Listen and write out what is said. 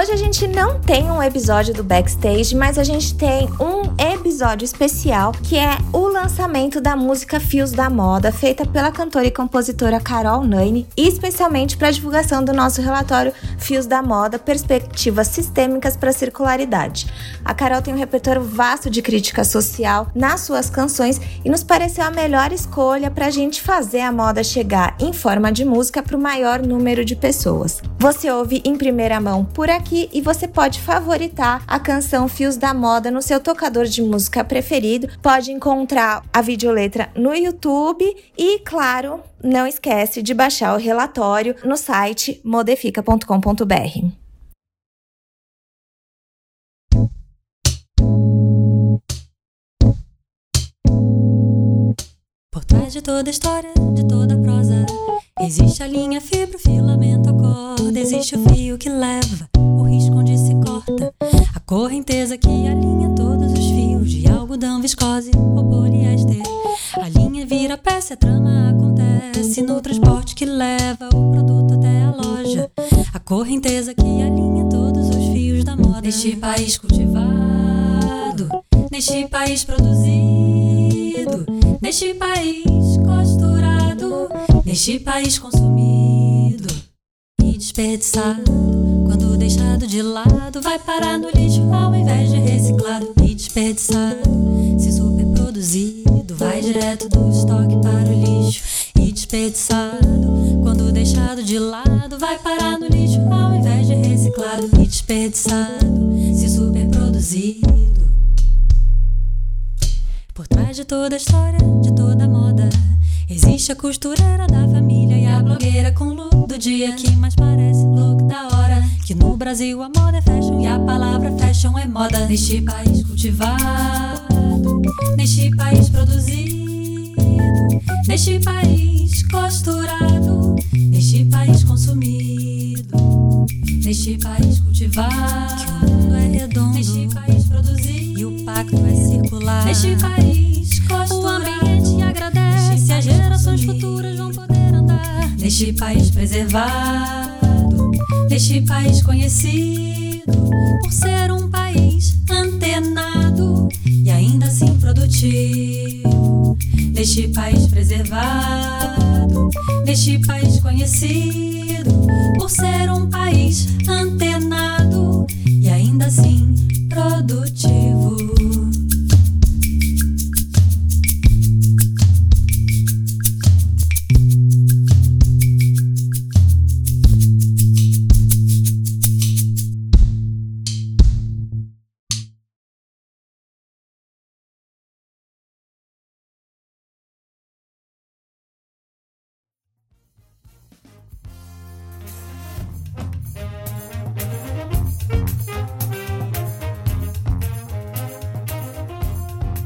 Hoje a gente não tem um episódio do backstage, mas a gente tem um episódio especial que é o lançamento da música Fios da Moda, feita pela cantora e compositora Carol Naine, especialmente para divulgação do nosso relatório Fios da Moda Perspectivas Sistêmicas para Circularidade. A Carol tem um repertório vasto de crítica social nas suas canções e nos pareceu a melhor escolha para a gente fazer a moda chegar em forma de música para o maior número de pessoas. Você ouve em primeira mão por aqui e você pode favoritar a canção Fios da Moda no seu tocador de música preferido. Pode encontrar a videoletra no YouTube e, claro, não esquece de baixar o relatório no site modifica.com.br. Por trás de toda história, de toda prosa, existe a linha, fibra, filamento, a corda, existe o fio que leva risco onde se corta. A correnteza que alinha todos os fios de algodão, viscose ou poliéster. A linha vira peça, a trama acontece no transporte que leva o produto até a loja. A correnteza que alinha todos os fios da moda. Neste país cultivado, neste país produzido, neste país costurado, neste país consumido e desperdiçado deixado de lado vai parar no lixo ao invés de reciclado e desperdiçado. Se superproduzido, vai direto do estoque para o lixo desperdiçado. Quando deixado de lado, vai parar no lixo ao invés de reciclado e desperdiçado. Se superproduzido. Por trás de toda a história, de toda a moda, existe a costureira da família e a blogueira com look do dia que mais parece look da hora. Que no Brasil a moda é fashion e a palavra fashion é moda. Neste país cultivado, neste país produzido, neste país costurado, neste país consumido, neste país cultivado. Que o mundo é redondo, neste país produzido e o pacto é circular. Neste país costurado, o ambiente agradece, as gerações futuras vão poder andar. Neste país preservado Neste país conhecido por ser um país antenado e ainda assim produtivo. Neste país preservado, neste país conhecido por ser